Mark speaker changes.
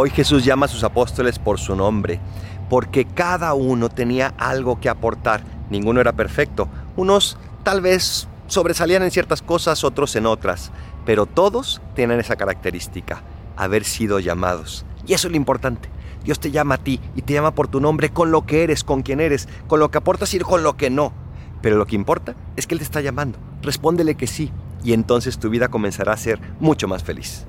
Speaker 1: Hoy Jesús llama a sus apóstoles por su nombre, porque cada uno tenía algo que aportar. Ninguno era perfecto. Unos tal vez sobresalían en ciertas cosas, otros en otras, pero todos tienen esa característica, haber sido llamados. Y eso es lo importante. Dios te llama a ti y te llama por tu nombre con lo que eres, con quien eres, con lo que aportas y con lo que no. Pero lo que importa es que Él te está llamando. Respóndele que sí y entonces tu vida comenzará a ser mucho más feliz.